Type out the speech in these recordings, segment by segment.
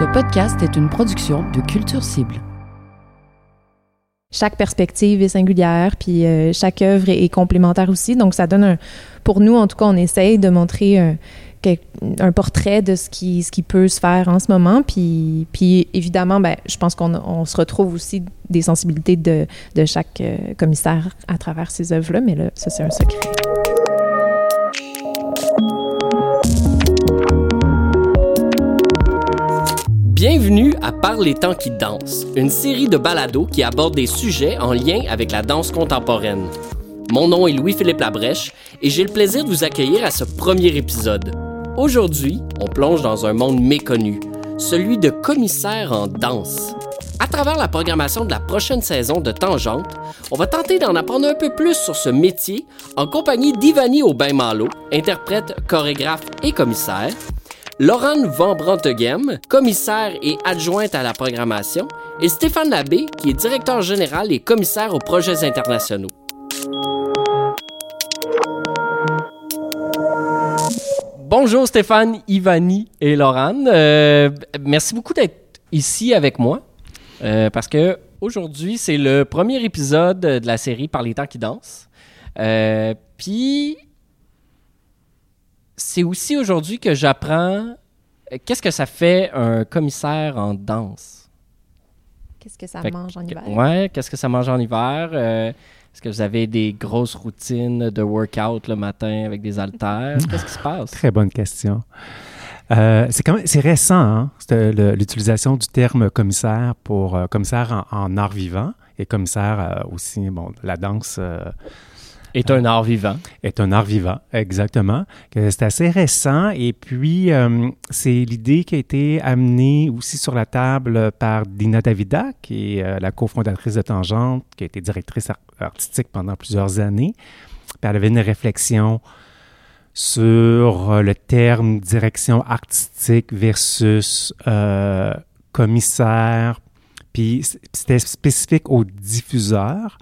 Ce podcast est une production de Culture Cible. Chaque perspective est singulière, puis euh, chaque œuvre est, complémentaire aussi. Donc, ça donne un. Pour nous, en tout cas, on essaye de montrer un, un portrait de ce qui, ce qui peut se faire en ce moment. Puis, puis évidemment, ben, je pense qu'on on se retrouve aussi des sensibilités de, de chaque euh, commissaire à travers ces œuvres-là, mais là, ça, c'est un secret. Bienvenue à Par les temps qui dansent, une série de balados qui aborde des sujets en lien avec la danse contemporaine. Mon nom est Louis-Philippe Labrèche et j'ai le plaisir de vous accueillir à ce premier épisode. Aujourd'hui, on plonge dans un monde méconnu, celui de commissaires en danse. À travers la programmation de la prochaine saison de Tangente, on va tenter d'en apprendre un peu plus sur ce métier en compagnie d'Ivani Aubin-Malo, interprète, chorégraphe et commissaire, Laurent Van Branteghem, commissaire et adjointe à la programmation, et Stéphane Labbé, qui est directeur général et commissaire aux projets internationaux. Bonjour Stéphane, Ivani et Laurent. Euh, merci beaucoup d'être ici avec moi euh, parce que aujourd'hui c'est le premier épisode de la série Par les temps qui dansent. Euh, puis c'est aussi aujourd'hui que j'apprends euh, qu'est-ce que ça fait un commissaire en danse? Qu'est-ce que ça mange en hiver? Ouais, qu'est-ce que ça mange en hiver? Euh, est-ce que vous avez des grosses routines de workout le matin avec des haltères? Qu'est-ce qui se passe? Très bonne question. Euh, c'est quand c'est récent, hein, l'utilisation du terme commissaire pour commissaire en, art vivant et commissaire aussi, bon, la danse est un art vivant. Est un art vivant, exactement. C'est assez récent et puis euh, c'est l'idée qui a été amenée aussi sur la table par Dina Davida, qui est euh, la cofondatrice de Tangente, qui a été directrice artistique pendant plusieurs années. Elle avait une réflexion sur euh, le terme direction artistique versus commissaire. Puis c'était spécifique aux diffuseurs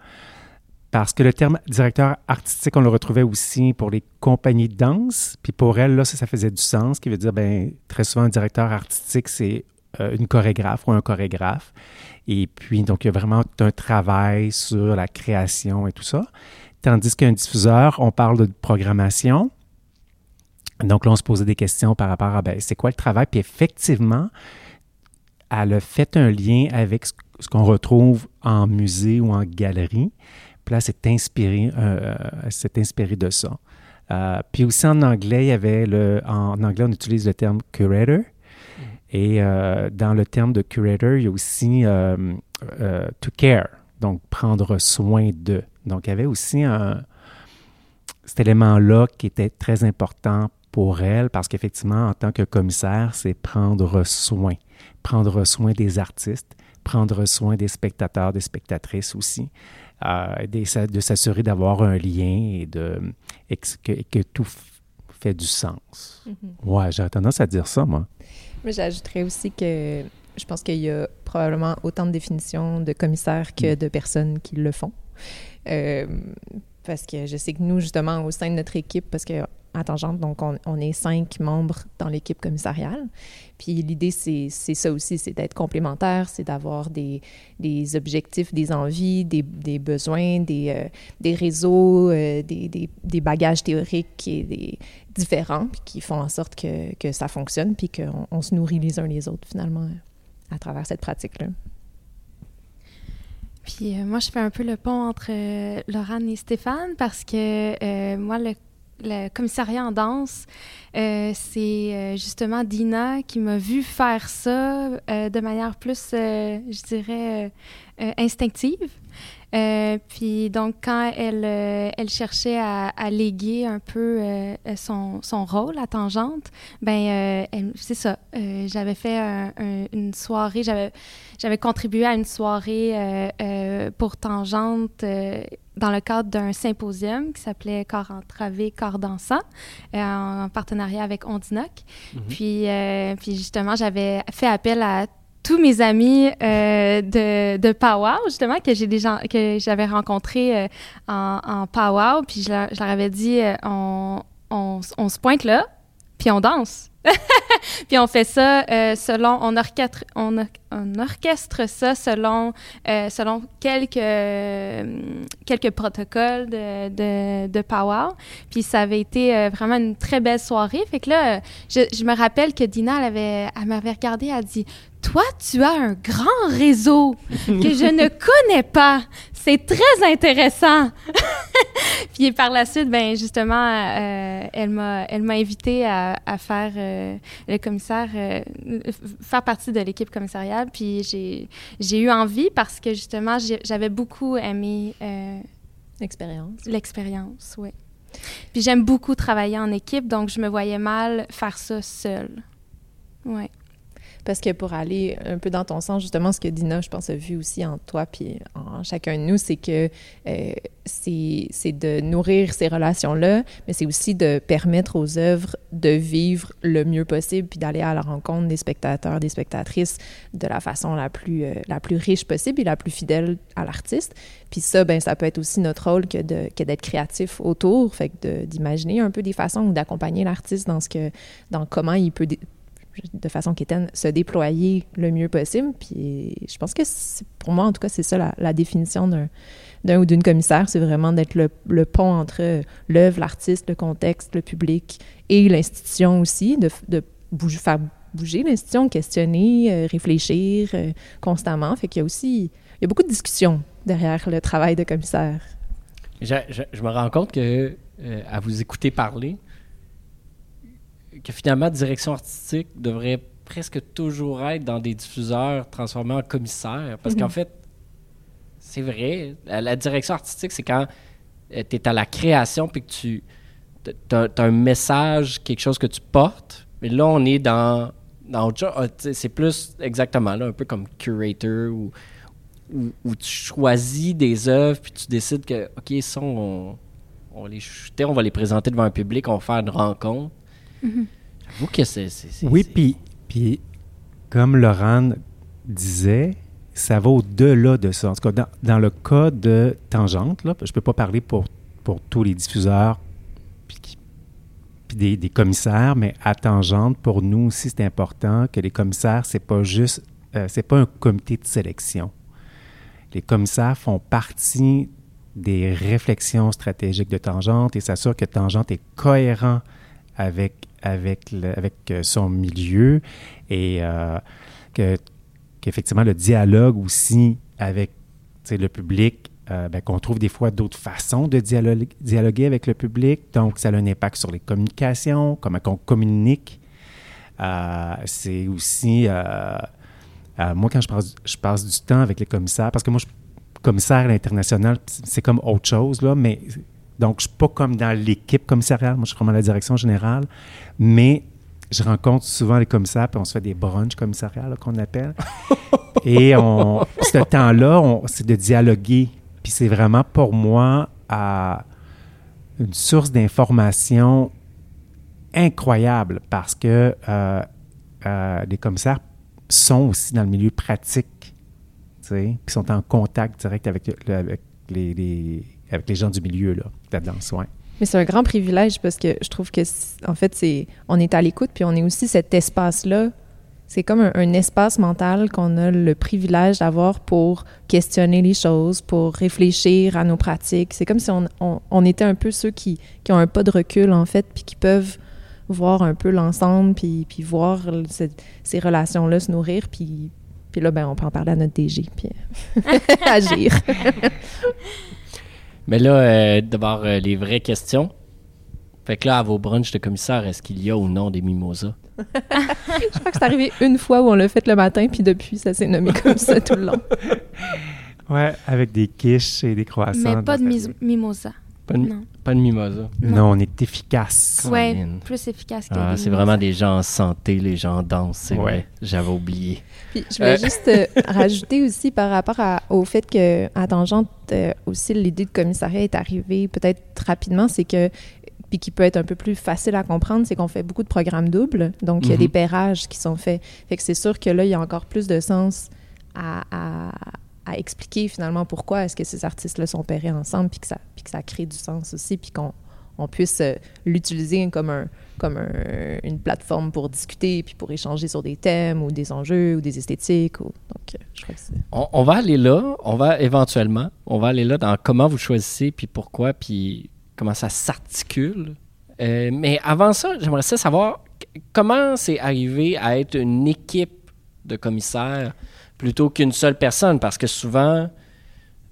parce que le terme directeur artistique, on le retrouvait aussi pour les compagnies de danse. Puis pour elle, là, ça, faisait du sens, qui veut dire, ben très souvent, un directeur artistique, c'est euh, une chorégraphe ou un chorégraphe. Et puis, donc, il y a vraiment tout un travail sur la création et tout ça. Tandis qu'un diffuseur, on parle de programmation. Donc là, on se posait des questions par rapport à, ben, c'est quoi le travail? Puis effectivement, elle a fait un lien avec ce qu'on retrouve en musée ou en galerie. Puis là, c'est inspiré, euh, euh inspiré de ça. Euh, puis aussi en anglais, il y avait le. En anglais, on utilise le terme curator. Et dans le terme de curator, il y a aussi to care, donc prendre soin de. Donc, il y avait aussi cet élément-là qui était très important pour elle parce qu'effectivement, en tant que commissaire, c'est prendre soin. Prendre soin des artistes, prendre soin des spectateurs, des spectatrices aussi. Euh, de s'assurer d'avoir un lien et, de, que, tout fait du sens. Mm-hmm. Ouais, j'ai tendance à dire ça, moi. Mais j'ajouterais aussi que je pense qu'il y a probablement autant de définitions de commissaires que mm. de personnes qui le font. Euh, parce que je sais que nous, justement, au sein de notre équipe, parce que à Tangente, donc on, est cinq membres dans l'équipe commissariale. Puis l'idée, c'est ça aussi, c'est d'être complémentaire, c'est d'avoir des, objectifs, des envies, des, besoins, des, euh, réseaux, euh, des, bagages théoriques différents, qui font en sorte que, ça fonctionne, puis qu'on on se nourrit les uns les autres, finalement, à travers cette pratique-là. Puis euh, moi, je fais un peu le pont entre euh, et Stéphane parce que euh, moi, le, commissariat en danse, euh, c'est justement Dina qui m'a vu faire ça de manière plus, je dirais, instinctive. Euh, puis donc, quand elle, euh, elle cherchait à, à, léguer un peu euh, son, son, rôle à Tangente, ben c'est ça. j'avais fait une soirée, j'avais, contribué à une soirée pour Tangente dans le cadre d'un symposium qui s'appelait Corps entravé, corps dansant, en partenariat avec Ondinoc. Mm-hmm. Puis, puis justement, j'avais fait appel à tous mes amis euh, de, de Powwow, justement, que j'ai déjà que j'avais rencontrés euh, en, en Powwow, puis je leur, je leur avais dit euh, on, on, on, se pointe là, puis on danse. puis on fait ça euh, selon, on orchestre, ça selon, euh, selon quelques, euh, quelques protocoles de, de, de. Puis ça avait été vraiment une très belle soirée. Fait que là, je, me rappelle que Dina, elle, elle m'avait regardé, elle a dit toi, tu as un grand réseau que je ne connais pas. C'est très intéressant. Puis par la suite, ben justement, euh, elle m'a, elle m'a invité à, à faire euh, le commissaire, euh, faire partie de l'équipe commissariale. Puis j'ai, j'ai eu envie parce que justement, j'avais beaucoup aimé euh, Expérience. l'expérience, oui. Puis j'aime beaucoup travailler en équipe, donc je me voyais mal faire ça seule. Ouais. Parce que pour aller un peu dans ton sens, justement, ce que Dina, je pense, a vu aussi en toi puis en chacun de nous, c'est que euh, c'est de nourrir ces relations-là, mais c'est aussi de permettre aux œuvres de vivre le mieux possible puis d'aller à la rencontre des spectateurs, des spectatrices de la façon la plus, euh, la plus riche possible et la plus fidèle à l'artiste. Puis ça, ben, ça peut être aussi notre rôle que de- que d'être créatif autour, fait que d'imaginer un peu des façons ou d'accompagner l'artiste dans ce que, dans comment il peut de façon quétaine, se déployer le mieux possible. Puis je pense que pour moi, en tout cas, c'est ça la, définition d'un ou d'une commissaire, c'est vraiment d'être le, pont entre l'œuvre, l'artiste, le contexte, le public et l'institution aussi, de, bouger, faire bouger l'institution, questionner, euh, réfléchir euh, constamment. Fait qu'il y a aussi il y a beaucoup de discussions derrière le travail de commissaire. Je me rends compte que, euh, à vous écouter parler, que finalement, direction artistique devrait presque toujours être dans des diffuseurs transformés en commissaires. Parce qu'en Mhm. fait, c'est vrai, la, la direction artistique, c'est quand tu es à la création puis que tu as, un message, quelque chose que tu portes. Mais là, on est dans, dans autre chose. Ah, C'est plus exactement là, un peu comme curator ou où, où tu choisis des œuvres puis tu décides que, OK, ça, on, on va les on va les présenter devant un public, on va faire une rencontre. J'avoue que c'est. Oui, puis, puis comme Laurent disait, ça va au-delà de ça. En tout cas, dans, dans le cas de Tangente, là, je ne peux pas parler pour, pour tous les diffuseurs puis des, des commissaires, mais à Tangente, pour nous aussi, c'est important que les commissaires, c'est pas juste, euh, c'est pas un comité de sélection. Les commissaires font partie des réflexions stratégiques de Tangente et s'assurent que Tangente est cohérent avec, avec, avec euh, son milieu et euh, que, qu'effectivement le dialogue aussi avec le public, euh, ben, qu'on trouve des fois d'autres façons de dialoguer, avec le public. Donc, ça a un impact sur les communications, comment on communique. C'est aussi, moi, quand je passe, je passe du temps avec les commissaires, parce que moi, commissaire à l'international, c'est comme autre chose, là, mais donc, je ne suis pas comme dans l'équipe commissariale, moi, je suis vraiment à la direction générale, mais je rencontre souvent les commissaires, puis on se fait des brunchs commissariales, qu'on appelle. Et on, ce temps-là, c'est de dialoguer. Puis c'est vraiment pour moi à une source d'information incroyable parce que euh, euh, les commissaires sont aussi dans le milieu pratique, tu sais, puis sont en contact direct avec, le- avec, les, les- avec les gens du milieu là, de la danse, ouais. Mais c'est un grand privilège parce que je trouve que, en fait, c'est on est à l'écoute, puis on est aussi cet espace-là. C'est comme un, un espace mental qu'on a le privilège d'avoir pour questionner les choses, pour réfléchir à nos pratiques. C'est comme si on, on- on était un peu ceux qui, qui ont un pas de recul, en fait, puis qui peuvent voir un peu l'ensemble, puis, puis voir ce- ces relations-là se nourrir, puis, puis là, ben, on peut en parler à notre DG, puis agir. Mais là, euh, d'abord, euh, les vraies questions. Fait que là, à vos brunchs de commissaire, est-ce qu'il y a ou non des mimosas? Je crois que c'est arrivé une fois où on l'a fait le matin, puis depuis, ça s'est nommé comme ça tout le long. Ouais, avec des quiches et des croissants. Mais pas de dans- mis- mimosa. Pas de, Non. pas de mimosa. Non, on est efficace. Colin. plus efficace que Ah, c'est vraiment des gens en santé, les gens dansent, c'est Ouais. vrai. J'avais oublié. Puis je voulais Euh. juste euh, rajouter aussi par rapport à- au fait que à Tangente euh, aussi l'idée de commissariat est arrivée peut-être rapidement, c'est que puis qui peut être un peu plus facile à comprendre, c'est qu'on fait beaucoup de programmes doubles, donc il y a Mhm. des pairages qui sont faits. Fait que c'est sûr que là il y a encore plus de sens à, à- à expliquer finalement pourquoi est-ce que ces artistes-là sont pairés ensemble, puis que ça puis que ça crée du sens aussi, puis qu'on on puisse euh, l'utiliser comme un comme un- une plateforme pour discuter puis pour échanger sur des thèmes ou des enjeux ou des esthétiques. donc, euh, je crois que. On, on va aller là, on va éventuellement, on va aller là dans comment vous choisissez, puis pourquoi, puis comment ça s'articule. Euh, mais avant ça, j'aimerais savoir comment c'est arrivé à être une équipe de commissaires plutôt qu'une seule personne, parce que souvent,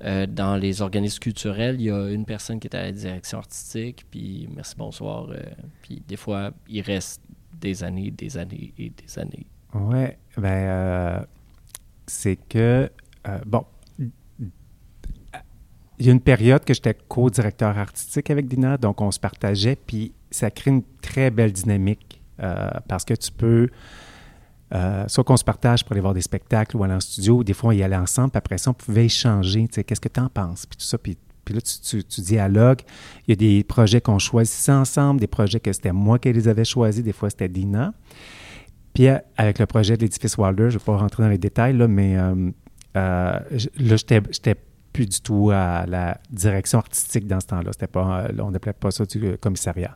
euh, dans les organismes culturels, il y a une personne qui est à la direction artistique, puis merci, bonsoir, euh, puis des fois, il reste des années, des années et des années. Ouais, ben, euh, c'est que, bon, il y a une période que j'étais co-directeur artistique avec Dina, donc on se partageait, puis ça crée une très belle dynamique parce que tu peux, euh, soit qu'on se partage pour aller voir des spectacles ou aller en studio, des fois on y allait ensemble, puis après ça on pouvait échanger, tu sais, qu'est-ce que tu en penses, puis tout ça, puis, là tu, dialogues. Il y a des projets qu'on choisissait ensemble, des projets que c'était moi qui les avais choisis, des fois c'était Dina. Puis euh, avec le projet de l'édifice Wilder, je ne vais pas rentrer dans les détails, là, mais euh, euh, là, j'étais, plus du tout à la direction artistique dans ce temps-là. Pas, euh, on n'appelait pas ça du commissariat.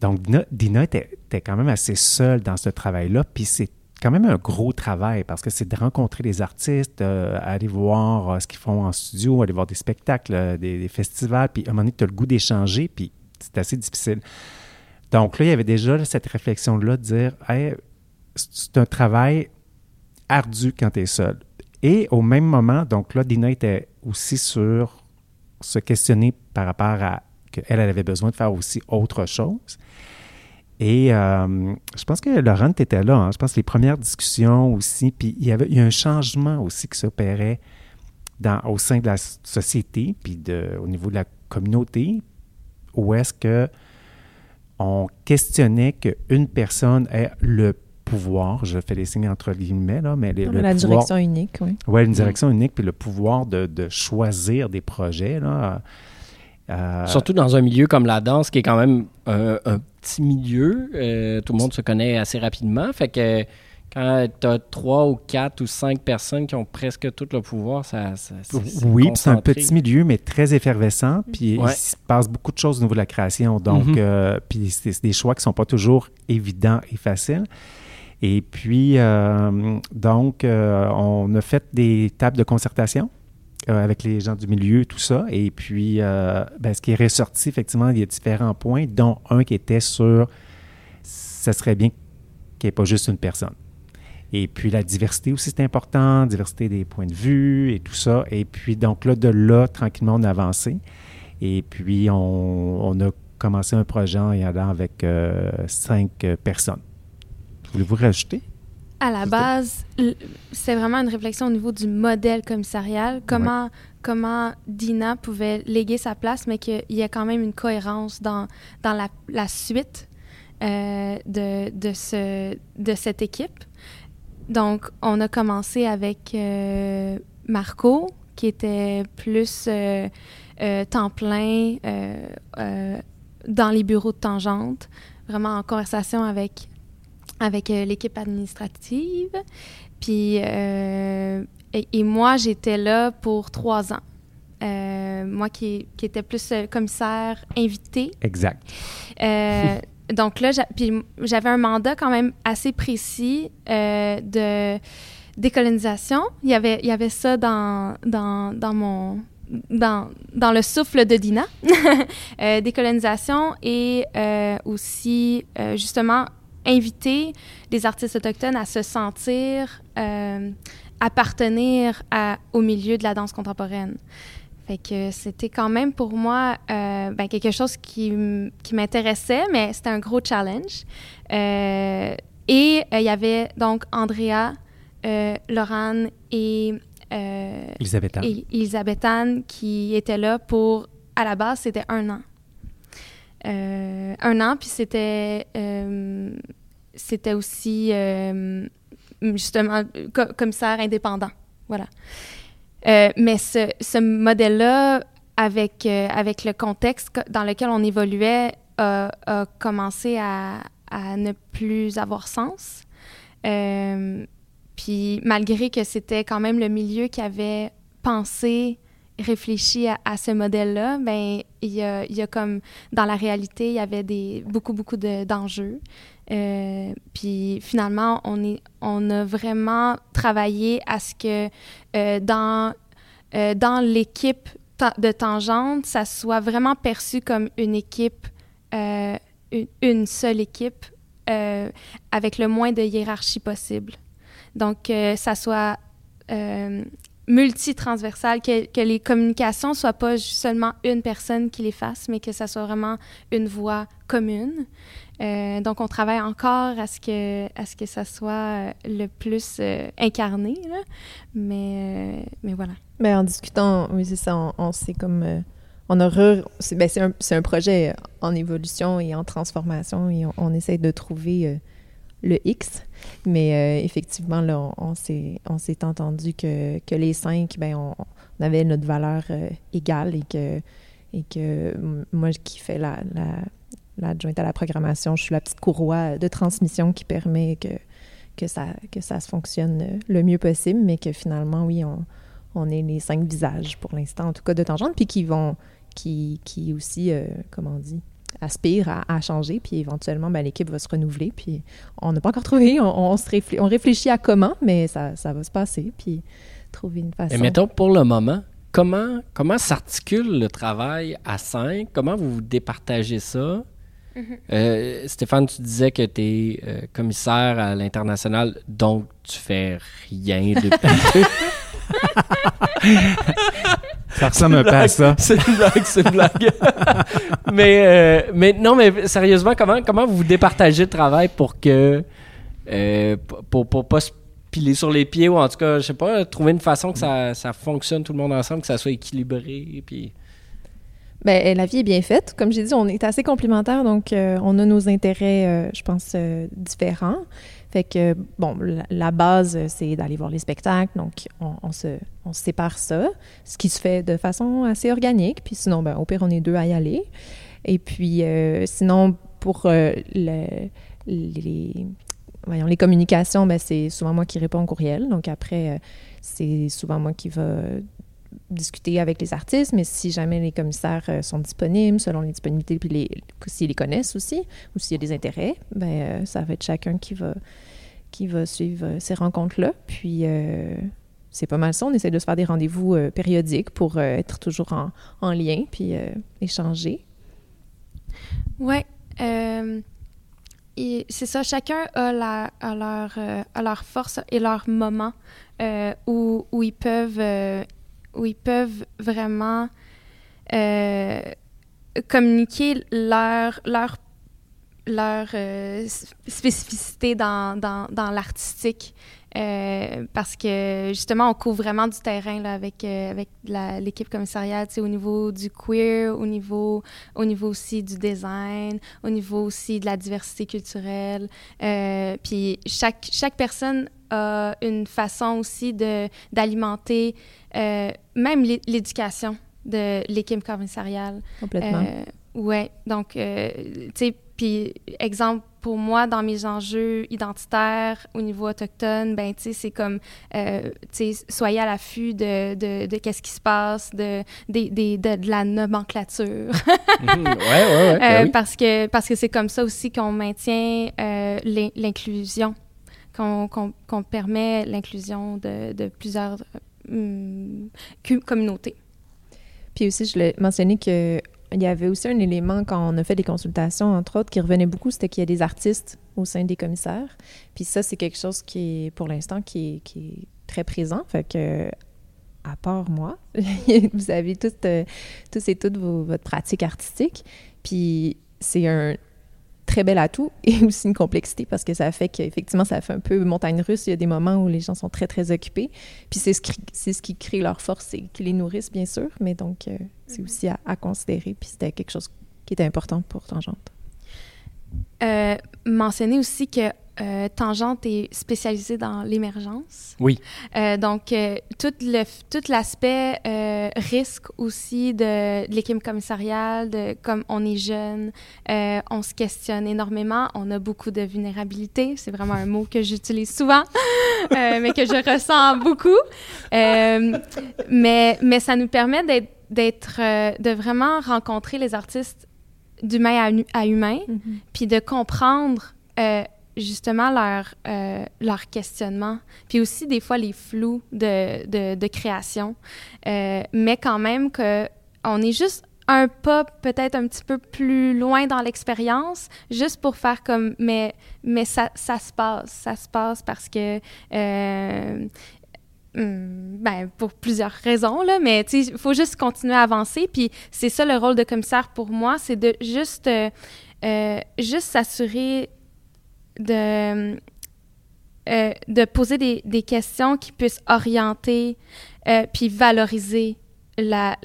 Donc, Dina, était, quand même assez seule dans ce travail-là. Puis c'est quand même un gros travail parce que c'est de rencontrer les artistes, euh, aller voir euh, ce qu'ils font en studio, aller voir des spectacles, euh, des, festivals. Puis à un moment donné, tu as le goût d'échanger, puis c'est assez difficile. Donc là, il y avait déjà cette réflexion-là de dire c'est un travail ardu quand tu es seul. Et au même moment, donc là, Dina était aussi sur se questionner par rapport à qu'elle elle avait besoin de faire aussi autre chose. Et euh, je pense que Laurent était là. hein. Je pense que les premières discussions aussi, puis il y avait il y a un changement aussi qui s'opérait dans, au sein de la société, puis de, au niveau de la communauté, où est-ce que on questionnait qu'une personne ait le pouvoir, je fais des signes entre guillemets, là, mais le, le la pouvoir- direction unique, oui. oui, une direction unique, puis le pouvoir de, de choisir des projets. Là. Euh, Surtout dans un milieu comme la danse, qui est quand même un, un petit milieu. euh, tout le monde se connaît assez rapidement. Fait que quand tu as trois ou quatre ou cinq personnes qui ont presque tout le pouvoir, ça. ça oui, c'est un petit milieu, mais très effervescent. Puis Ouais. il se passe beaucoup de choses au niveau de la création. Donc, Mhm. euh, puis c'est des choix qui ne sont pas toujours évidents et faciles. Et puis, donc, on a fait des tables de concertation euh, avec les gens du milieu, tout ça. Et puis, euh, ben, ce qui est ressorti, effectivement, il y a différents points, dont un qui était sur ça serait bien qu'il n'y ait pas juste une personne. Et puis la diversité aussi, c'est important, diversité des points de vue et tout ça. Et puis donc là, de là, tranquillement, on a avancé. Et puis on, a commencé un projet en y allant avec euh, cinq personnes. Voulez-vous rajouter? À la base, c'est vraiment une réflexion au niveau du modèle commissarial. Comment, comment Dina pouvait léguer sa place, mais qu'il y ait quand même une cohérence dans, dans la, la suite euh, de, de, ce, de cette équipe. Donc, on a commencé avec euh, Marco, qui était plus euh, euh, temps plein dans les bureaux de Tangente, vraiment en conversation avec avec euh, l'équipe administrative. Puis, euh, et, et moi, j'étais là pour trois ans. Euh, moi qui, qui était plus euh, commissaire invité. Exact. Euh, donc là, j'avais un mandat quand même assez précis de décolonisation. Il y avait, il y avait ça dans, dans, dans mon... Dans, dans le souffle de Dina, décolonisation et aussi justement inviter les artistes autochtones à se sentir euh, appartenir à- au milieu de la danse contemporaine. Fait que c'était quand même pour moi euh, ben, quelque chose qui, qui m'intéressait, mais c'était un gros challenge. Euh, et euh, il y avait donc Andrea, Laurane et, Elisabeth Anne. et Elisabeth Anne qui étaient là pour, à la base, c'était un an. Euh, un an, puis c'était euh, c'était aussi euh, justement co- commissaire indépendant. Voilà. Euh, mais ce, ce modèle-là, avec, euh, avec le contexte co- dans lequel on évoluait, a, commencé à, à ne plus avoir sens. Puis malgré que c'était quand même le milieu qui avait pensé réfléchi à, ce modèle-là, ben il y a, y a comme dans la réalité, il y avait des beaucoup beaucoup d'enjeux. Euh, puis finalement, on a vraiment travaillé à ce que euh, dans euh, dans l'équipe de Tangente, ça soit vraiment perçu comme une équipe, une, une, seule équipe avec le moins de hiérarchie possible. Donc, ça soit multitransversal, que, que les communications soient pas seulement une personne qui les fasse, mais que ça soit vraiment une voix commune. Euh, donc, on travaille encore à ce que, à ce que ça soit euh, le plus euh, incarné, là. Mais, mais voilà. Mais en discutant, oui, c'est ça, on, s'est comme... on a c'est, ben, un, un projet en évolution et en transformation et on essaie de trouver le X. Mais euh, effectivement, là, on, s'est, on s'est entendu que, que les cinq, ben, on, avait notre valeur euh, égale et que, et que moi qui fais la, la, à la programmation, je suis la petite courroie de transmission qui permet que, que, ça, que ça se fonctionne le mieux possible, mais que finalement, oui, on, on est les cinq visages pour l'instant, en tout cas de Tangente, puis qui vont, qui, qui aussi, euh, comment on dit, aspire à, changer, puis éventuellement, ben, l'équipe va se renouveler. Puis on n'a pas encore trouvé, on, se réfléchit, on réfléchit à comment, mais ça, ça va se passer, puis trouver une façon. Et mettons, pour le moment, comment, comment s'articule le travail à cinq? Comment vous vous départagez ça? Mm-hmm. Euh, Stéphane, tu disais que tu es euh, commissaire à l'international, donc tu fais rien depuis. Ça ressemble un peu à ça. C'est une blague, c'est une blague. mais, euh, mais non, mais sérieusement, comment, comment vous départagez le travail pour que. Euh, pour, pour pas se piler sur les pieds ou en tout cas, je sais pas, trouver une façon que ça, ça fonctionne tout le monde ensemble, que ça soit équilibré. Puis. Ben, la vie est bien faite. Comme j'ai dit, on est assez complémentaires, donc euh, on a nos intérêts, je pense, différents. Fait que, bon, la, base, c'est d'aller voir les spectacles. Donc, on, se, on sépare ça, ce qui se fait de façon assez organique. Puis sinon, ben, au pire, on est deux à y aller. Et puis, euh, sinon, pour euh, les, voyons, les communications, ben, c'est souvent moi qui réponds au courriel. Donc, après, euh, c'est souvent moi qui va discuter avec les artistes, mais si jamais les commissaires sont disponibles, selon les disponibilités, puis s'ils les connaissent aussi, ou s'il y a des intérêts, ben ça va être chacun qui va, qui va suivre ces rencontres-là. Puis c'est pas mal ça. On essaie de se faire des rendez-vous euh, périodiques pour euh, être toujours en, en lien puis euh, échanger. Oui. c'est ça, chacun a, la, a leur, a leur force et leur moment où, où, ils peuvent, où ils peuvent vraiment communiquer leur, leur leur spécificité dans, dans, dans l'artistique. Euh, parce que justement, on couvre vraiment du terrain là, avec, euh, avec l'équipe commissariale, au niveau du queer, au niveau, au niveau aussi du design, au niveau aussi de la diversité culturelle. Euh, puis chaque, chaque personne a une façon aussi d'alimenter même l'éducation de l'équipe commissariale. Complètement. ouais, donc, tu sais, puis exemple, pour moi, dans mes enjeux identitaires au niveau autochtone, ben, tu sais, c'est comme, euh, tu sais, soyez à l'affût de, de, de qu'est-ce qui se passe, de, de, la nomenclature. Mhm. ouais, ouais, ouais. Ben euh, parce que parce que c'est comme ça aussi qu'on maintient euh, l'inclusion, qu'on permet l'inclusion de, plusieurs hum, communautés. Puis aussi, je l'ai mentionné que il y avait aussi un élément quand on a fait des consultations, entre autres, qui revenait beaucoup, c'était qu'il y a des artistes au sein des commissaires. Puis ça, c'est quelque chose qui pour l'instant, qui est, très présent. Fait que, à part moi, vous avez toutes, euh, tous et toutes votre pratique artistique. Puis c'est un, très bel atout et aussi une complexité parce que ça fait qu'effectivement, ça fait un peu montagne russe. Il y a des moments où les gens sont très, très occupés. Puis c'est ce, qui, c'est ce qui crée leur force et qui les nourrissent, bien sûr. Mais donc, euh, c'est aussi à, considérer. Puis c'était quelque chose qui était important pour Tangente. Euh, mentionner aussi que euh, Tangente est spécialisée dans l'émergence. Oui. Euh, donc, euh, tout, le, tout l'aspect euh, risque aussi de, de l'équipe commissariale, de comme on est jeune, euh, on se questionne énormément, on a beaucoup de vulnérabilité. C'est vraiment un mot que j'utilise souvent, euh, mais que je ressens beaucoup. Euh, mais, mais ça nous permet d'être, d'être euh, de vraiment rencontrer les artistes d'humain à, à humain, puis de comprendre euh, justement leur, euh, leur questionnement, puis aussi des fois les flous de, de, création, Euh, mais quand même que on est juste un pas peut-être un petit peu plus loin dans l'expérience, juste pour faire comme, mais, mais ça, ça se passe, ça se passe parce que... euh, hum, ben, pour plusieurs raisons, là, mais il faut juste continuer à avancer. Puis c'est ça le rôle de commissaire pour moi, c'est de juste, juste s'assurer de, euh, de poser des, questions qui puissent orienter euh, puis valoriser la,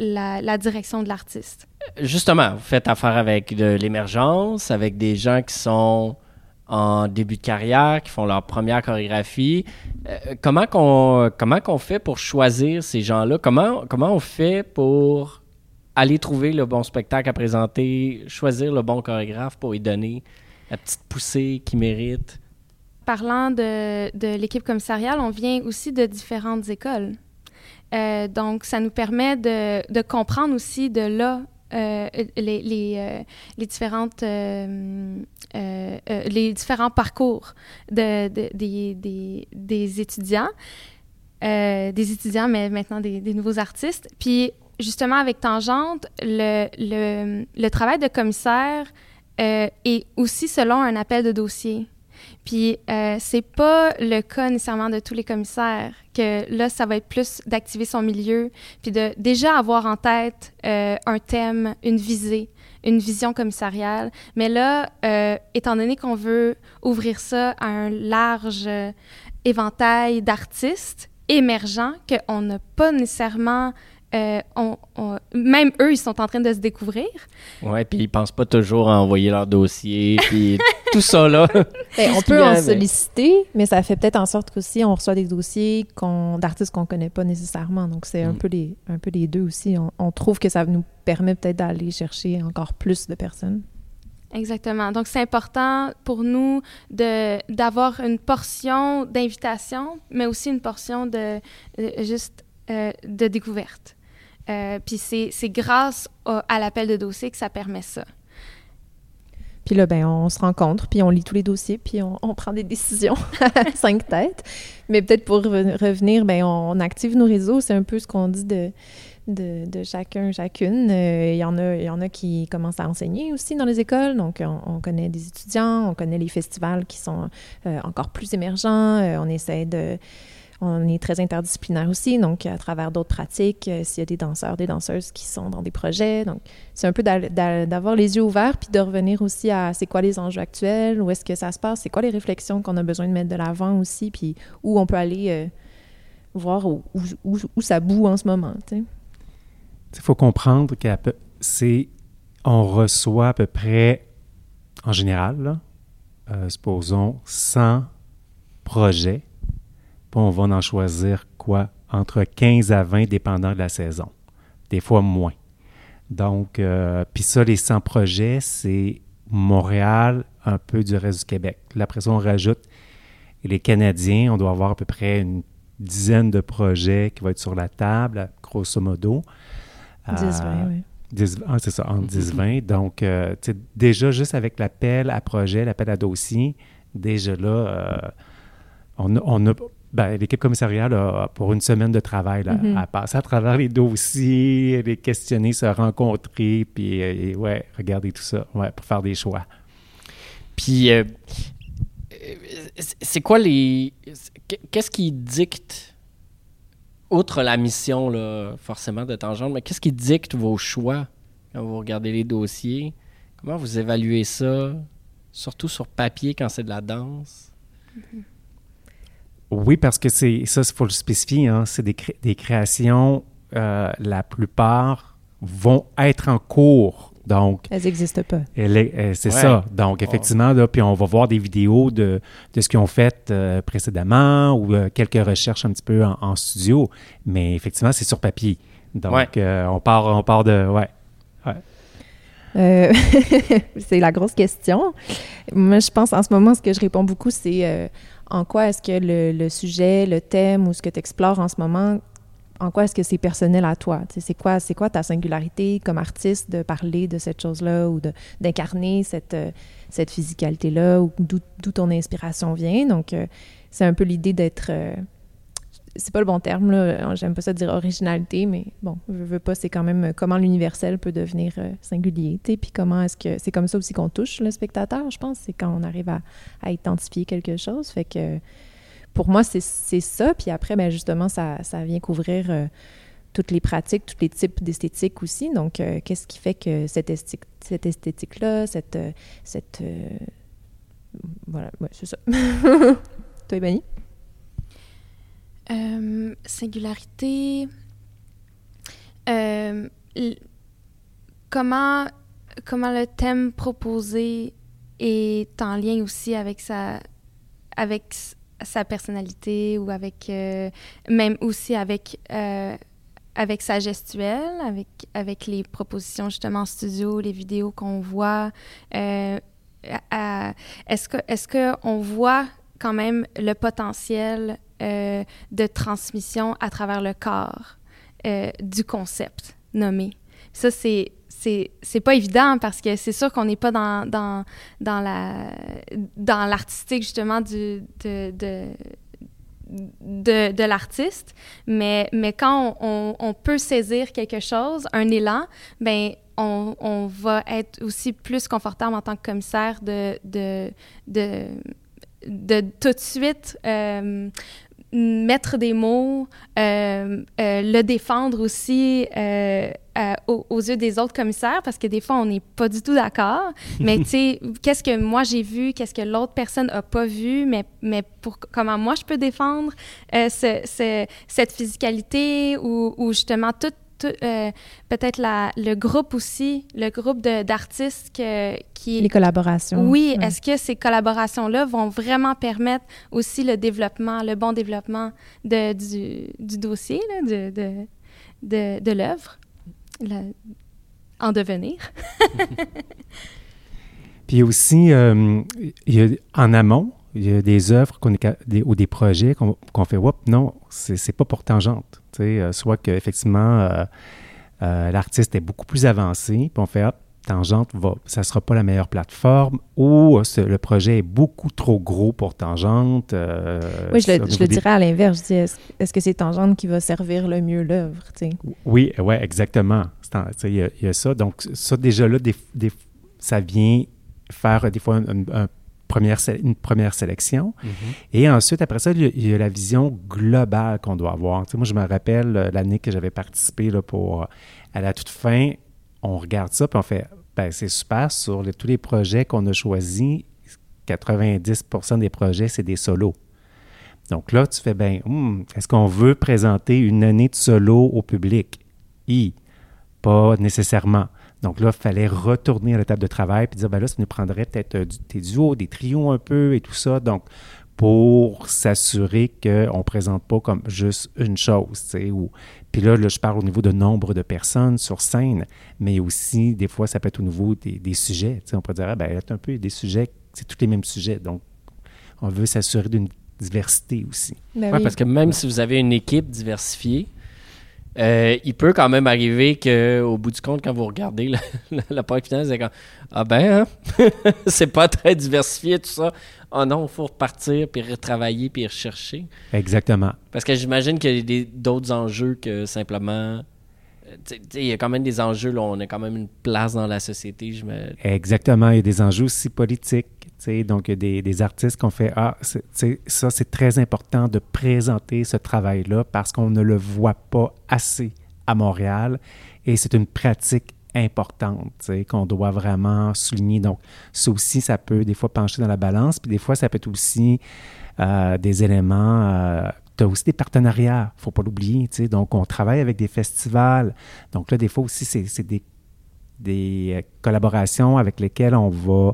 direction de l'artiste. Justement, vous faites affaire avec de l'émergence, avec des gens qui sont en début de carrière, qui font leur première chorégraphie. Euh, comment qu'on fait pour choisir ces gens-là? Comment comment on fait pour aller trouver le bon spectacle à présenter, choisir le bon chorégraphe pour lui donner la petite poussée qu'il mérite Parlant de, l'équipe commissariale, on vient aussi de différentes écoles. Euh, donc, ça nous permet de, comprendre aussi de là euh, les, euh, les différents parcours de, de- des, des, des étudiants, des étudiants, mais maintenant des, nouveaux artistes. Puis justement avec Tangente, le travail de commissaire euh, est aussi selon un appel de dossier. Puis euh, c'est pas le cas nécessairement de tous les commissaires que là ça va être plus d'activer son milieu puis de déjà avoir en tête euh, un thème, une visée, une vision commissariale. Mais là, euh, étant donné qu'on veut ouvrir ça à un large éventail d'artistes émergents qu'on n'a pas nécessairement euh, on- on- même eux, ils sont en train de se découvrir. Ouais, puis ils pensent pas toujours à envoyer leur dossier, puis tout ça là. Ben, on peut en solliciter, mais ça fait peut-être en sorte qu'aussi on reçoit des dossiers qu'on, d'artistes qu'on connaît pas nécessairement. Donc c'est un Mm. peu les un peu les deux aussi. On, on trouve que ça nous permet peut-être d'aller chercher encore plus de personnes. Exactement. Donc, c'est important pour nous de d'avoir une portion d'invitation, mais aussi une portion de euh, juste euh, de découverte. Euh, Puis c'est c'est grâce à l'appel de dossier que ça permet ça. Puis là, ben, on se rencontre, puis on lit tous les dossiers, puis on, on prend des décisions à cinq têtes. Mais peut-être pour re- revenir, ben, on, active nos réseaux. C'est un peu ce qu'on dit de, de, de chacun, chacune. Euh, Il y en a, y en a qui commencent à enseigner aussi dans les écoles. Donc, on, on connaît des étudiants, on connaît les festivals qui sont euh, encore plus émergents. Euh, on essaie de... On est très interdisciplinaire aussi, donc à travers d'autres pratiques, euh, s'il y a des danseurs, des danseuses qui sont dans des projets. Donc, c'est un peu d'a- d'a- d'avoir les yeux ouverts puis de revenir aussi à c'est quoi les enjeux actuels, où est-ce que ça se passe, c'est quoi les réflexions qu'on a besoin de mettre de l'avant aussi, puis où on peut aller euh, voir où, ça boue en ce moment. Il faut comprendre qu'à peu, c'est, on reçoit à peu près, en général, euh, supposons 100 projets, puis on va en choisir quoi? Entre 15 à 20, dépendant de la saison. Des fois moins. Donc, euh, puis ça, les 100 projets, c'est Montréal, un peu du reste du Québec. Là, après ça, on rajoute les Canadiens, on doit avoir à peu près une dizaine de projets qui vont être sur la table, grosso modo. 10, Euh, 20, oui. 10, ah, c'est ça, entre 10 20. Donc, euh, déjà, juste avec l'appel à projet, l'appel à dossier, déjà là, euh, on a, on a- ben, l'équipe commissariale a pour une semaine de travail là, Mhm. à passer à travers les dossiers, les questionner, se rencontrer, puis euh, et ouais, regarder tout ça, ouais, pour faire des choix. Puis, euh, euh, c'est quoi les. Qu'est-ce qui dicte, outre la mission, là, forcément, de Tangente, mais qu'est-ce qui dicte vos choix quand vous regardez les dossiers? Comment vous évaluez ça, surtout sur papier quand c'est de la danse? Oui, parce que c'est ça, il faut le spécifier, hein, c'est des, cré- des créations, euh, la plupart vont être en cours Donc, Elles n'existent pas. elle euh, c'est Ouais. ça. Donc, effectivement, là, puis on va voir des vidéos de, de ce qu'ils ont fait euh, précédemment ou euh, quelques recherches un petit peu en, en studio. Mais effectivement, c'est sur papier. Donc, Ouais. euh, on, part, on part de. Ouais. Euh, c'est la grosse question. Moi, je pense en ce moment, ce que je réponds beaucoup, c'est euh, en quoi est-ce que le, sujet, le thème ou ce que tu explores en ce moment, en quoi est-ce que c'est personnel à toi? C'est quoi, c'est quoi ta singularité comme artiste de parler de cette chose-là ou d'incarner cette, euh, cette physicalité-là ou d'où ton inspiration vient? Donc, c'est un peu l'idée d'être... euh, c'est pas le bon terme, là. J'aime pas ça dire originalité, mais bon, je veux pas, c'est quand même euh, comment l'universel peut devenir euh, singulier, tu sais, puis comment est-ce que... C'est comme ça aussi qu'on touche le spectateur, je pense, c'est quand on arrive à, à identifier quelque chose. Fait que pour moi, c'est ça. Puis après, ben justement, ça, ça vient couvrir euh, toutes les pratiques, tous les types d'esthétique aussi. Donc, euh, qu'est-ce qui fait que cette, esthétique, cette esthétique-là, cette... euh, cette euh, Voilà, ouais, c'est ça. Toi, Ebony? Euh, singularité. Euh, comment, comment le thème proposé est en lien aussi avec sa, avec sa personnalité ou avec euh, même aussi avec avec sa gestuelle, avec avec les propositions justement en studio, les vidéos qu'on voit. est-ce que est-ce que on voit quand même le potentiel euh, de transmission à travers le corps euh, du concept nommé. Ça, c'est c'est pas évident parce que c'est sûr qu'on n'est pas dans, dans, dans la dans l'artistique justement de, de de, de l'artiste, mais, mais quand on, on, peut saisir quelque chose, un élan, ben on, on va être aussi plus confortable en tant que commissaire de, de, de tout de suite euh, mettre des mots, euh, euh, le défendre aussi euh, aux, aux yeux des autres commissaires, parce que des fois, on n'est pas du tout d'accord. mais tu sais, qu'est-ce que moi j'ai vu, qu'est-ce que l'autre personne n'a pas vu, mais, mais pour comment moi je peux défendre ce, ce- cette physicalité ou, ou justement tout, tout, euh, peut-être la- le groupe aussi, le groupe de- d'artistes que- qui Les collaborations. oui, Ouais. est-ce que ces collaborations-là vont vraiment permettre aussi le développement, le bon développement de, du, du dossier, là, de, de, de, de l'œuvre, la- en devenir? Puis aussi, euh, il y a, en amont, il y a des œuvres qu'on est des- ou des projets qu'on fait, Oups, non, c'est pas pour tangente. Euh, soit qu'effectivement, euh, euh, l'artiste est beaucoup plus avancé, puis on fait, hop, tangente, va, ça sera pas la meilleure plateforme, ou euh, ce- le projet est beaucoup trop gros pour tangente. euh, Oui, je le, je dirais à l'inverse. Je dis, est-ce que c'est Tangente qui va servir le mieux l'œuvre? Oui, ouais, exactement. Il y, a- il y a ça. Donc, ça, déjà là, des, des- ça vient faire des fois une- un première, une première sélection. Et ensuite, après ça, il y a, la vision globale qu'on doit avoir. Tu sais, moi, je me rappelle euh, l'année que j'avais participé là, pour, euh, à la toute fin, on regarde ça, puis on fait, ben, c'est super, sur les- tous les projets qu'on a choisis, 90% des projets, c'est des solos. Donc là, tu fais, ben, hmm, est-ce qu'on veut présenter une année de solo au public? I, pas nécessairement. Donc là, il fallait retourner à la table de travail et dire, ben là, ça nous prendrait peut-être euh, des duos, des trios un peu et tout ça. Donc, pour s'assurer qu'on ne présente pas comme juste une chose, tu sais, ou... Puis là, là, je parle au niveau de nombre de personnes sur scène, mais aussi, des fois, ça peut être au niveau des, des sujets. Tu sais, on pourrait dire, ah, ben, un peu des sujets, c'est tous les mêmes sujets. Donc, on veut s'assurer d'une diversité aussi. Ben Ouais, oui. parce que même si vous avez une équipe diversifiée, euh, il peut quand même arriver qu'au bout du compte, quand vous regardez la, la, la page finale, c'est comme Ah ben, hein? c'est pas très diversifié tout ça. Ah non, il faut repartir, puis retravailler, puis rechercher. Exactement. Parce que j'imagine qu'il y a d'autres enjeux que simplement. Il y a quand même des enjeux, on a quand même une place dans la société. Je me... Exactement. Il y a des enjeux aussi politiques. Donc, il y a des, des artistes qui ont fait Ah, ça, c'est très important de présenter ce travail-là parce qu'on ne le voit pas assez à Montréal et c'est une pratique importante qu'on doit vraiment souligner. Donc, ça aussi, ça peut des fois pencher dans la balance, puis des fois, ça peut être aussi euh, des éléments. Tu as aussi des partenariats, faut pas l'oublier. Donc, on travaille avec des festivals. Donc là, des fois aussi, c'est des euh, collaborations avec lesquelles on va,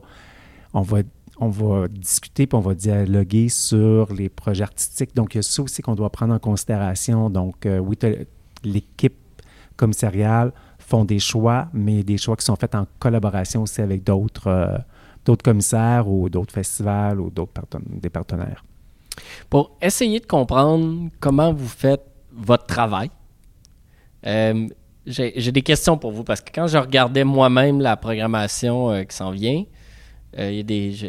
on va, on va discuter puis on va dialoguer sur les projets artistiques. Donc, il y a ça aussi qu'on doit prendre en considération. Donc, euh, oui, l'équipe commissariale font des choix, mais des choix qui sont faits en collaboration aussi avec d'autres euh, commissaires ou d'autres festivals ou d'autres des partenaires. Pour essayer de comprendre comment vous faites votre travail, euh, j'ai des questions pour vous parce que quand je regardais moi-même la programmation euh, qui s'en vient, euh,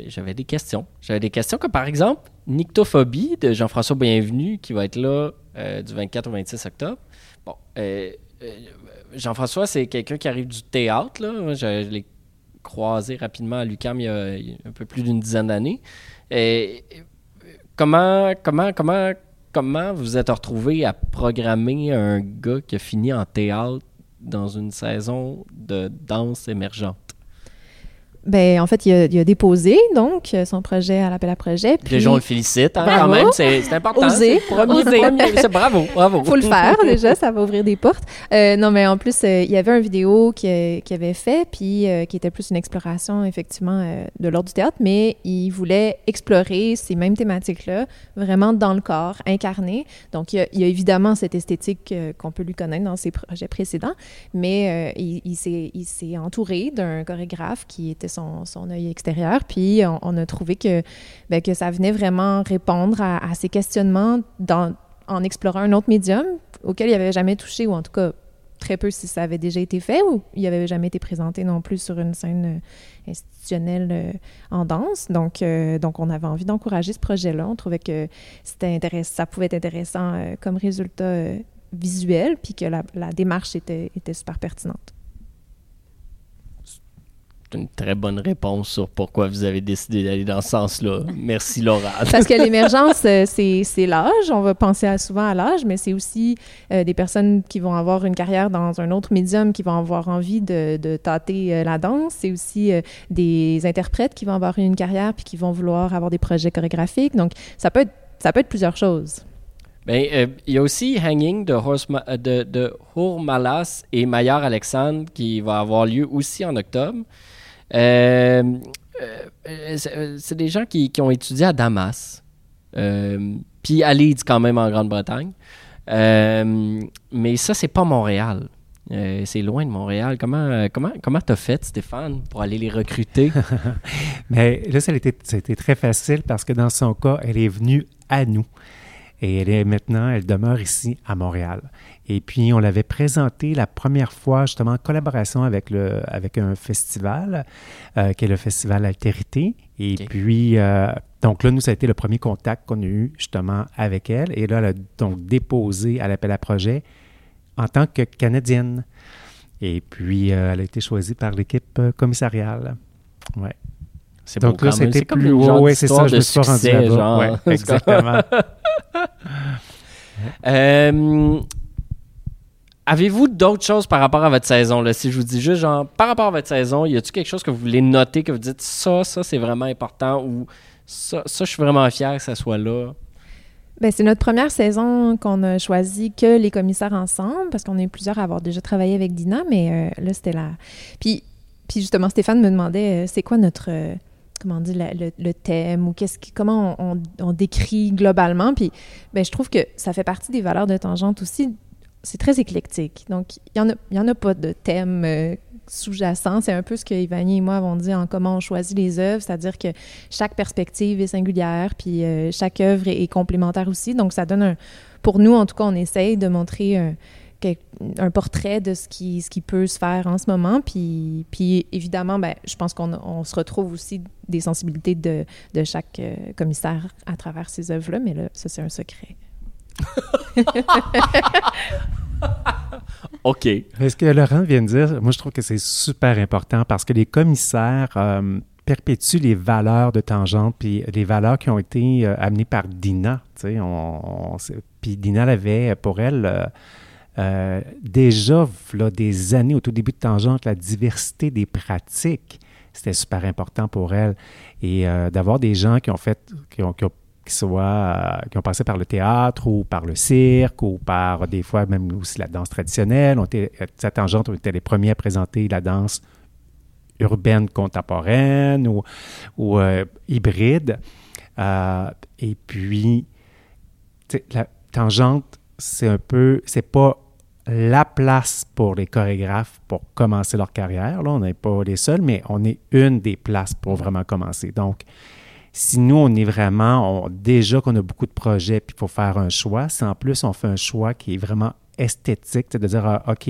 j'avais des questions. J'avais des questions comme par exemple Nictophobie de Jean-François Bienvenu qui va être là du 24 au 26 octobre. Bon, Jean-François, c'est quelqu'un qui arrive du théâtre. Là. Je, l'ai croisé rapidement à l'UQAM il, y a un peu plus d'une dizaine d'années. Comment, comment, comment, comment vous êtes retrouvé à programmer un gars qui a fini en théâtre dans une saison de danse émergente? Ben, en fait, il a, déposé donc son projet à l'appel à projet. Puis... Déjà, on le félicite hein, quand même, c'est important. Oser. Premier, bravo, bravo. faut le faire déjà, ça va ouvrir des portes. Euh, non, mais en plus, euh, il y avait un vidéo qu'il qui avait fait, puis euh, qui était plus une exploration, effectivement, de l'ordre du théâtre, mais il voulait explorer ces mêmes thématiques-là, vraiment dans le corps, incarné. Donc, il y a, évidemment cette esthétique qu'on peut lui connaître dans ses projets précédents, mais il, il s'est entouré d'un chorégraphe qui était son, œil extérieur. Puis on, a trouvé que, ben, que ça venait vraiment répondre à, ces questionnements dans, en explorant un autre médium auquel il n'avait jamais touché, ou en tout cas très peu si ça avait déjà été fait, ou il n'avait jamais été présenté non plus sur une scène euh, institutionnelle euh, en danse. Donc, euh, donc, on avait envie d'encourager ce projet-là. On trouvait que c'était intéressant, ça pouvait être intéressant comme résultat visuel, puis que la, la démarche était, était super pertinente une très bonne réponse sur pourquoi vous avez décidé d'aller dans ce sens-là. Merci, Laura. Parce que l'émergence, euh, c'est l'âge. On va penser souvent à l'âge, mais c'est aussi euh, des personnes qui vont avoir une carrière dans un autre médium, qui vont avoir envie de, de tâter euh, la danse. C'est aussi des interprètes qui vont avoir une carrière puis qui vont vouloir avoir des projets chorégraphiques. Donc, ça peut être, ça peut être plusieurs choses. Bien, il y a aussi Hanging de, de, de Hourmalas et Maillard Alexandre qui va avoir lieu aussi en octobre. Euh, euh, c'est des gens qui, ont étudié à Damas, euh, puis à Leeds quand même en Grande-Bretagne. mais ça, c'est pas Montréal. c'est loin de Montréal. Comment comment comment t'as fait, Stéphane, pour aller les recruter? Mais là, ça ça a été très facile parce que dans son cas, elle est venue à nous. Et elle est maintenant, elle demeure ici à Montréal. Et puis, on l'avait présenté la première fois, justement, en collaboration avec, le, avec un festival, euh, qui est le Festival Altérité. Et puis, euh, donc là, nous, ça a été le premier contact qu'on a eu, justement, avec elle. Et là, elle a donc déposé à l'appel à projet en tant que Canadienne. Et puis, euh, elle a été choisie par l'équipe commissariale. Ouais. C'est Donc là, c'était plus haut. Oui, c'est ça, je me suis rendu Ouais, exactement. euh, Avez-vous d'autres choses par rapport à votre saison? Là? Si je vous dis juste, genre, par rapport à votre saison, y a-t-il quelque chose que vous voulez noter, que vous dites ça, ça, c'est vraiment important ou ça, ça, je suis vraiment fier que ça soit là? Bien, c'est notre première saison qu'on a choisi que les commissaires ensemble, parce qu'on est plusieurs à avoir déjà travaillé avec Dina, mais euh, là, c'était là. Puis, puis justement, Stéphane me demandait, euh, c'est quoi notre. Euh, comment dire, le, thème ou qu'est-ce comment on, décrit globalement. Puis ben, je trouve que ça fait partie des valeurs de Tangente aussi c'est très éclectique. Donc, il n'y en, en a pas de thème euh, sous-jacent. C'est un peu ce que Ivani et moi avons dit en comment on choisit les œuvres, c'est-à-dire que chaque perspective est singulière, puis euh, chaque œuvre est, complémentaire aussi. Donc, ça donne un... Pour nous, en tout cas, on essaye de montrer un, un portrait de ce qui, ce qui peut se faire en ce moment. Puis, puis évidemment, ben, je pense qu'on on se retrouve aussi des sensibilités de, de chaque euh, commissaire à travers ces œuvres-là, mais là, ça, c'est un secret. OK. Ce que Laurent vient de dire, moi, je trouve que c'est super important parce que les commissaires euh, perpétuent les valeurs de Tangente, puis les valeurs qui ont été euh, amenées par Dina. On, puis Dina l'avait pour elle. Euh, déjà, là, des années au tout début de Tangente, la diversité des pratiques, c'était super important pour elle. Et d'avoir des gens qui ont fait, qui ont, qui soient euh, qui ont passé par le théâtre ou par le cirque ou par des fois même aussi la danse traditionnelle. On était, à Tangente, on était les premiers à présenter la danse urbaine contemporaine ou, euh, hybride. Euh, et puis, la Tangente, c'est un peu, c'est pas la place pour les chorégraphes pour commencer leur carrière. Là, on n'est pas les seuls, mais on est une des places pour vraiment commencer. Donc, si nous, on est vraiment, déjà qu'on a beaucoup de projets, puis il faut faire un choix, si en plus on fait un choix qui est vraiment esthétique, c'est de dire, ah, OK,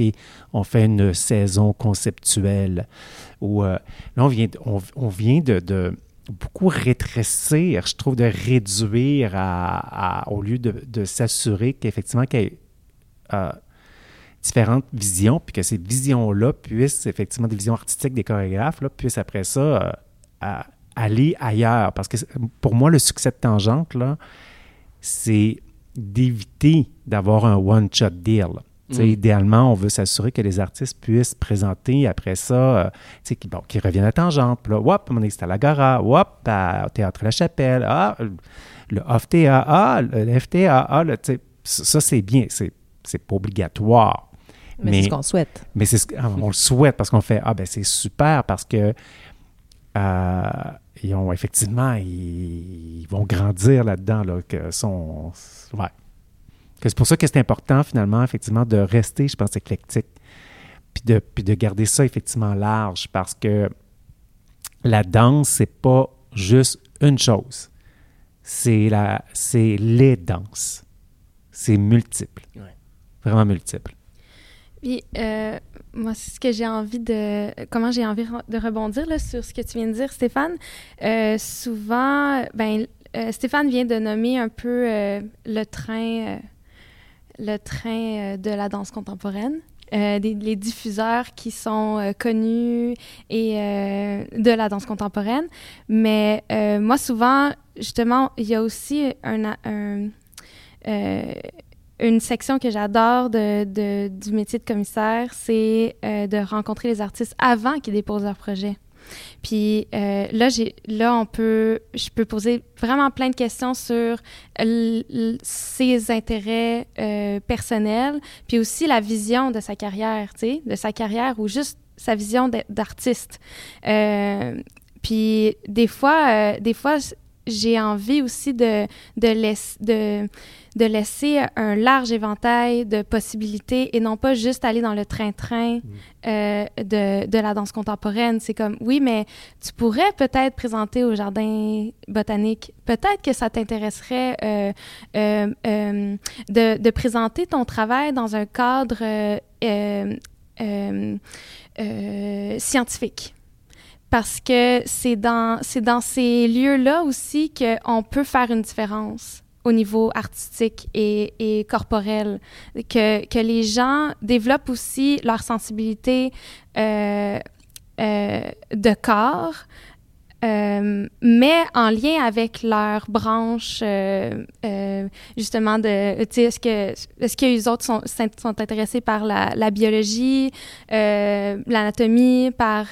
on fait une saison conceptuelle, ou euh, là, on vient, on, vient de, beaucoup rétrécir, je trouve, de réduire au lieu de, s'assurer qu'effectivement, qu'il y ait euh, différentes visions, puis que ces visions-là puissent, effectivement, des visions artistiques des chorégraphes, là, puissent après ça euh, aller ailleurs. Parce que pour moi, le succès de Tangente, c'est d'éviter d'avoir un one-shot deal. Mm. Idéalement, on veut s'assurer que les artistes puissent présenter après ça, euh, qu'ils bon, reviennent à Tangente. Puis là, hop, on est à l'Agora, hop, au Théâtre La Chapelle, ah, le OFTA, ah, le FTA, ah, ça, c'est bien, c'est pas obligatoire. Mais, c'est ce qu'on souhaite. Mais c'est ce, on le souhaite parce qu'on fait Ah, ben c'est super parce que euh, ils ont effectivement, ils, vont grandir là-dedans. Là, que sont, ouais. C'est pour ça que c'est important finalement, effectivement, de rester, je pense, éclectique. Puis de, puis de garder ça effectivement large parce que la danse, c'est pas juste une chose. C'est la, c'est les danses. C'est multiple. Vraiment multiple. Puis, euh, moi, c'est ce que j'ai envie de. Comment j'ai envie de rebondir là, sur ce que tu viens de dire, Stéphane. Euh, souvent, ben, euh, Stéphane vient de nommer un peu le train, le train de la danse contemporaine. les diffuseurs qui sont connus et de la danse contemporaine. Mais moi, souvent, justement, il y a aussi un, un une section que j'adore du métier de commissaire, c'est euh, de rencontrer les artistes avant qu'ils déposent leur projet. Puis euh, là, j'ai, là, on peut, je peux poser vraiment plein de questions sur ses intérêts euh, personnels, puis aussi la vision de sa carrière, tu sais, de sa carrière ou juste sa vision d'artiste. puis des fois, des fois, j'ai envie aussi de, de, laisser, de, de laisser un large éventail de possibilités et non pas juste aller dans le train-train mm. euh, de, de, la danse contemporaine. C'est comme, oui, mais tu pourrais peut-être présenter au jardin botanique. Peut-être que ça t'intéresserait euh, euh, de, de, présenter ton travail dans un cadre scientifique parce que c'est dans, c'est dans ces lieux-là aussi qu'on peut faire une différence au niveau artistique et, corporel, que, que, les gens développent aussi leur sensibilité euh, euh, de corps, euh, mais en lien avec leur branche, euh, euh, justement, de, est-ce que, est-ce que les autres sont, sont intéressés par la, la biologie, l'anatomie, par,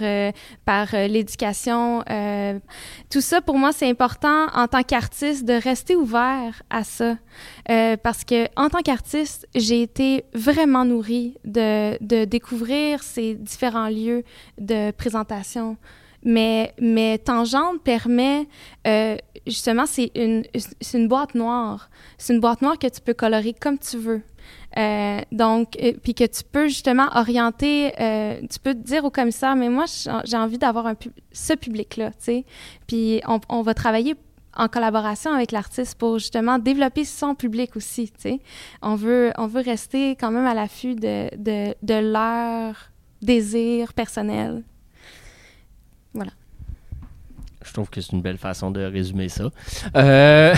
par l'éducation? tout ça, pour moi, c'est important en tant qu'artiste de rester ouvert à ça. parce que en tant qu'artiste, j'ai été vraiment nourrie de, de découvrir ces différents lieux de présentation. Mais, Tangente permet, euh, justement, c'est une, boîte noire. C'est une boîte noire que tu peux colorer comme tu veux. Euh, donc, euh, puis que tu peux justement orienter, tu peux dire au commissaire, mais moi, j'ai envie d'avoir ce public-là, tu sais. Puis on, va travailler en collaboration avec l'artiste pour justement développer son public aussi, tu sais. On veut, on veut rester quand même à l'affût de, de, de leur désir personnel. Voilà. Je trouve que c'est une belle façon de résumer ça. Euh...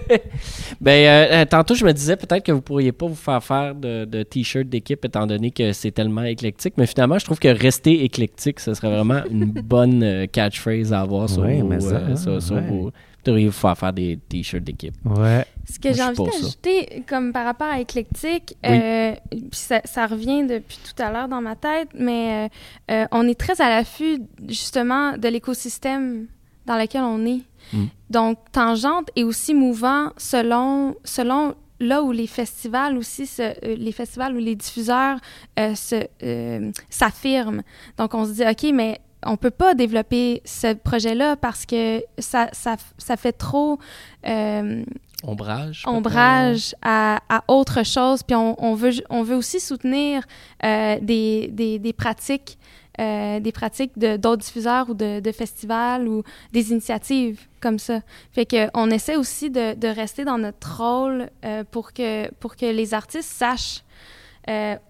ben, euh, tantôt, je me disais peut-être que vous pourriez pas vous faire faire de, de t-shirt d'équipe étant donné que c'est tellement éclectique, mais finalement, je trouve que rester éclectique, ce serait vraiment une bonne euh, catchphrase à avoir sur, vos, euh, sur, sur vos, devriez vous faire faire des t-shirts d'équipe. Ouais. Ce que j'ai envie d'ajouter, comme par rapport à éclectique, euh, ça, ça, revient depuis tout à l'heure dans ma tête, mais euh, euh, on est très à l'affût justement de l'écosystème dans lequel on est. Mm. Donc, tangente est aussi mouvant selon, selon là où les festivals aussi, se, euh, les festivals où les diffuseurs euh, se, euh, s'affirment. Donc, on se dit, OK, mais on peut pas développer ce projet-là parce que ça, ça, ça fait trop euh, Ombrage. ombrage à, à autre chose. Puis on, on veut, on veut aussi soutenir euh, des, des, des pratiques, euh, des pratiques de, d'autres diffuseurs ou de, de festivals ou des initiatives comme ça. Fait que on essaie aussi de, de rester dans notre rôle pour, que, pour que les artistes sachent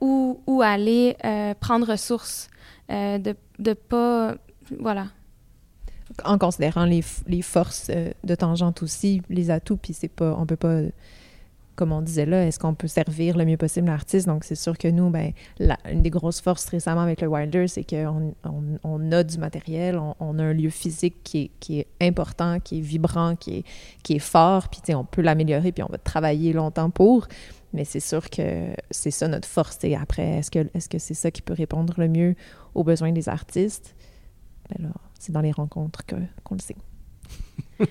où, où aller prendre ressources, euh, de, de pas... Voilà. En considérant les, les forces euh, de tangente aussi, les atouts, puis c'est pas, on peut pas, comme on disait là, est-ce qu'on peut servir le mieux possible l'artiste? Donc, c'est sûr que nous, ben, une des grosses forces récemment avec le Wilder, c'est qu'on on, on a du matériel, on, a un lieu physique qui est, qui est important, qui est vibrant, qui est, qui est fort, puis on peut l'améliorer, puis on va travailler longtemps pour. Mais c'est sûr que c'est ça notre force. Et après, est-ce que est-ce que c'est ça qui peut répondre le mieux aux besoins des artistes? Ben là, c'est dans les rencontres que- qu'on le sait.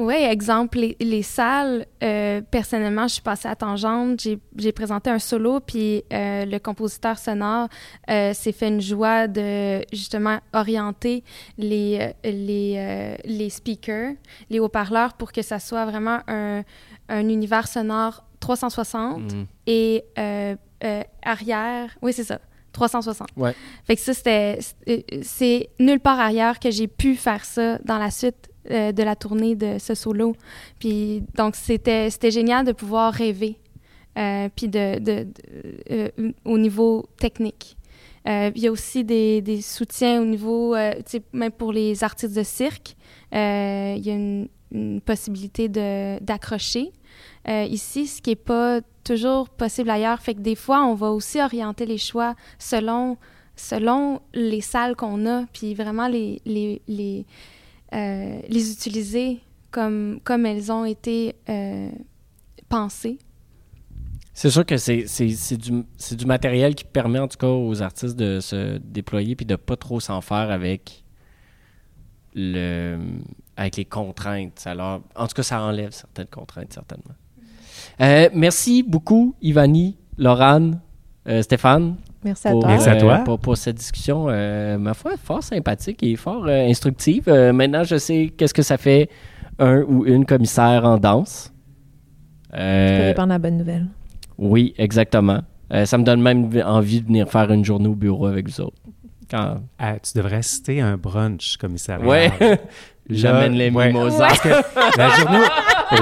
Oui, exemple, les, les salles, euh, personnellement, je suis passée à Tangente, j'ai j'ai présenté un solo, puis euh, le compositeur sonore euh, s'est fait une joie de justement orienter les, les, euh, les speakers, les haut-parleurs, pour que ça soit vraiment un, un univers sonore 360 Mm. et euh, euh, arrière. Oui, c'est ça. 360. Ouais. Fait que ça, c'était. c'est- nulle part ailleurs que j'ai pu faire ça dans la suite euh, de la tournée de ce solo. Puis donc, c'était génial de pouvoir rêver. euh, puis de, de, de- euh, au niveau technique. Il y a aussi des, des soutiens au niveau, même pour les artistes de cirque, il y a une, une possibilité d'accrocher ici, ce qui n'est pas toujours possible ailleurs. Fait que des fois, on va aussi orienter les choix selon, selon les salles qu'on a, puis vraiment les, les, les, euh, les utiliser comme, comme elles ont été euh, pensées. C'est sûr que c'est du, du matériel qui permet en tout cas aux artistes de se déployer puis de pas trop s'en faire avec le avec les contraintes. Leur- en tout cas, ça enlève certaines contraintes, certainement. Euh, merci beaucoup, Ivani, Laurane, euh, Stéphane, Merci à pour, toi. Merci à euh, toi. pour, pour cette discussion, euh, ma foi, fort sympathique et fort euh, instructive. Euh, maintenant, je sais qu'est-ce que ça fait un ou une commissaire en danse. Ça peut Euh, répandre la bonne nouvelle. oui, exactement. Euh, ça me donne même envie de venir faire une journée au bureau avec vous autres. Quand... Ah, tu devrais citer un brunch, commissariat. Ouais, Là, j'amène les ouais. mimosas. La journée.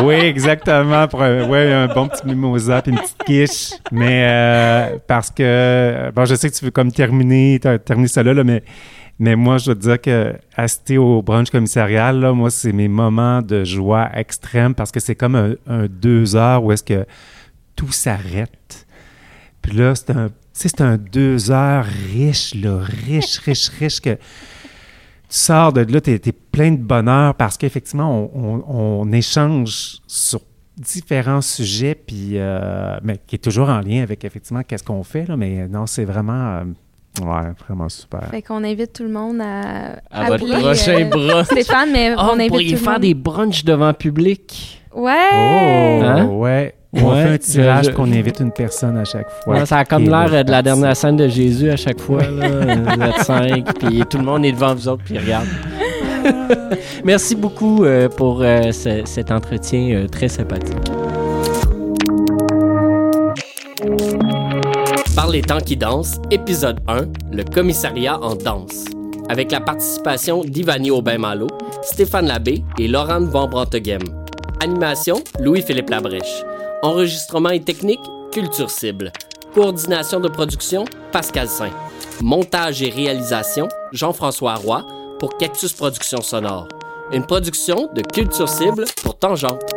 Oui, exactement. Pour un, ouais, un bon petit mimosa puis une petite quiche. Mais euh, parce que. Bon, je sais que tu veux comme terminer, ter- terminer ça là, là, mais, mais moi, je te dire que assister au brunch commissarial, là, moi, c'est mes moments de joie extrême parce que c'est comme un, un deux heures où est-ce que tout s'arrête. Puis là, c'est un, c'est un deux heures riche, là, riche, riche, riche, que tu sors de là, tu es, plein de bonheur parce qu'effectivement, on, échange sur différents sujets, puis, euh, mais qui est toujours en lien avec, effectivement, qu'est-ce qu'on fait, là, mais non, c'est vraiment, euh, ouais, vraiment super. Fait qu'on invite tout le monde à, À votre appeler, prochain euh, brunch. Stéphane, mais Ah, on vous invite pourriez tout le faire monde. des brunchs devant public. Ouais! Oh, Hein? ouais. On Ouais, fait un tirage je- qu'on invite une personne à chaque fois. Ouais, ça a comme l'air euh, de la dernière scène de Jésus à chaque fois. Là. Vous êtes cinq, puis tout le monde est devant vous autres, puis regarde. Merci beaucoup euh, pour euh, ce- cet entretien euh, très sympathique. Par les temps qui dansent, épisode 1, le commissariat en danse. Avec la participation d'Ivani Aubin-Malo, Stéphane Labbé et Laurent Van Branteghem. Animation, Louis-Philippe Labrèche. Enregistrement et technique, Culture Cible. Coordination de production, Pascal Saint. Montage et réalisation, Jean-François Roy pour Cactus Productions Sonore. Une production de Culture Cible pour Tangente.